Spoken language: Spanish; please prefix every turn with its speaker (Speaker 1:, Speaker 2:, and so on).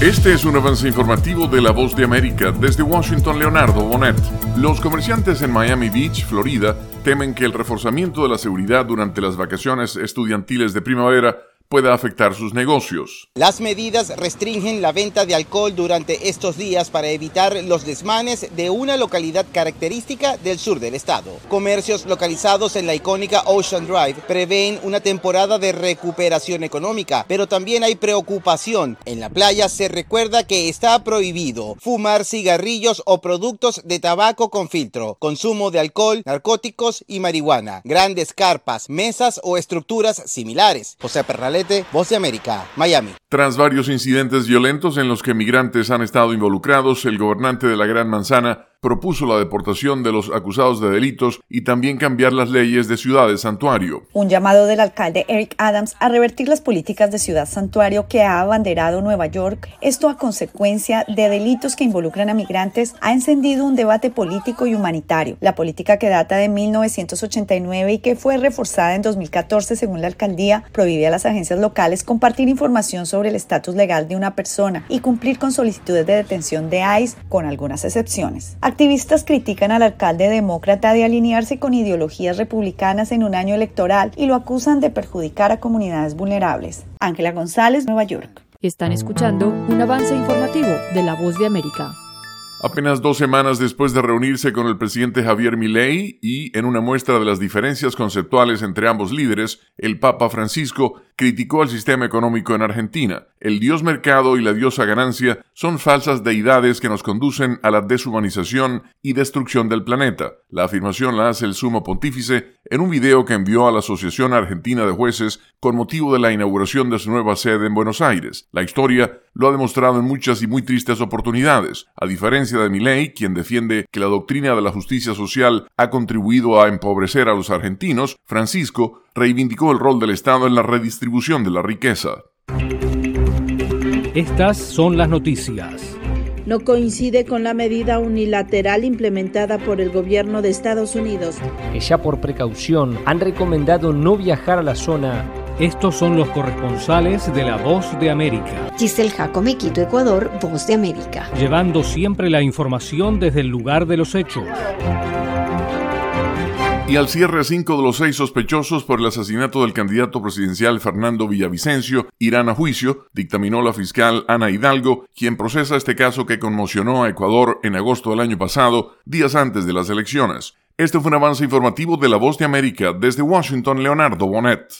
Speaker 1: Este es un avance informativo de La Voz de América. Desde Washington, Leonardo Bonet. Los comerciantes en Miami Beach, Florida, temen que el reforzamiento de la seguridad durante las vacaciones estudiantiles de primavera pueda afectar sus negocios.
Speaker 2: Las medidas restringen la venta de alcohol durante estos días para evitar los desmanes de una localidad característica del sur del estado. Comercios localizados en la icónica Ocean Drive prevén una temporada de recuperación económica, pero también hay preocupación. En la playa se recuerda que está prohibido fumar cigarrillos o productos de tabaco con filtro, consumo de alcohol, narcóticos y marihuana, grandes carpas, mesas o estructuras similares. José Voz de América, Miami.
Speaker 1: Tras varios incidentes violentos en los que migrantes han estado involucrados, el gobernante de la Gran Manzana propuso la deportación de los acusados de delitos y también cambiar las leyes de Ciudad Santuario.
Speaker 3: Un llamado del alcalde Eric Adams a revertir las políticas de Ciudad Santuario que ha abanderado Nueva York, esto a consecuencia de delitos que involucran a migrantes, ha encendido un debate político y humanitario. La política que data de 1989 y que fue reforzada en 2014 según la alcaldía prohíbe a las agencias locales compartir información sobre el estatus legal de una persona y cumplir con solicitudes de detención de ICE con algunas excepciones. Activistas critican al alcalde demócrata de alinearse con ideologías republicanas en un año electoral y lo acusan de perjudicar a comunidades vulnerables. Ángela González, Nueva York.
Speaker 4: Están escuchando un avance informativo de La Voz de América.
Speaker 1: Apenas dos semanas después de reunirse con el presidente Javier Milei y en una muestra de las diferencias conceptuales entre ambos líderes, el Papa Francisco criticó al sistema económico en Argentina. El dios mercado y la diosa ganancia son falsas deidades que nos conducen a la deshumanización y destrucción del planeta. La afirmación la hace el sumo pontífice en un video que envió a la Asociación Argentina de Jueces con motivo de la inauguración de su nueva sede en Buenos Aires. La historia lo ha demostrado en muchas y muy tristes oportunidades. A diferencia de Milei, quien defiende que la doctrina de la justicia social ha contribuido a empobrecer a los argentinos, Francisco reivindicó el rol del Estado en la redistribución de la riqueza.
Speaker 5: Estas son las noticias.
Speaker 6: No coincide con la medida unilateral implementada por el gobierno de Estados Unidos.
Speaker 7: Que ya por precaución han recomendado no viajar a la zona.
Speaker 5: Estos son los corresponsales de La Voz de América.
Speaker 8: Giselle Jacome, Quito, Ecuador, Voz de América.
Speaker 5: Llevando siempre la información desde el lugar de los hechos.
Speaker 1: Y al cierre, cinco de los seis sospechosos por el asesinato del candidato presidencial Fernando Villavicencio irán a juicio, dictaminó la fiscal Ana Hidalgo, quien procesa este caso que conmocionó a Ecuador en agosto del año pasado, días antes de las elecciones. Este fue un avance informativo de La Voz de América desde Washington, Leonardo Bonet.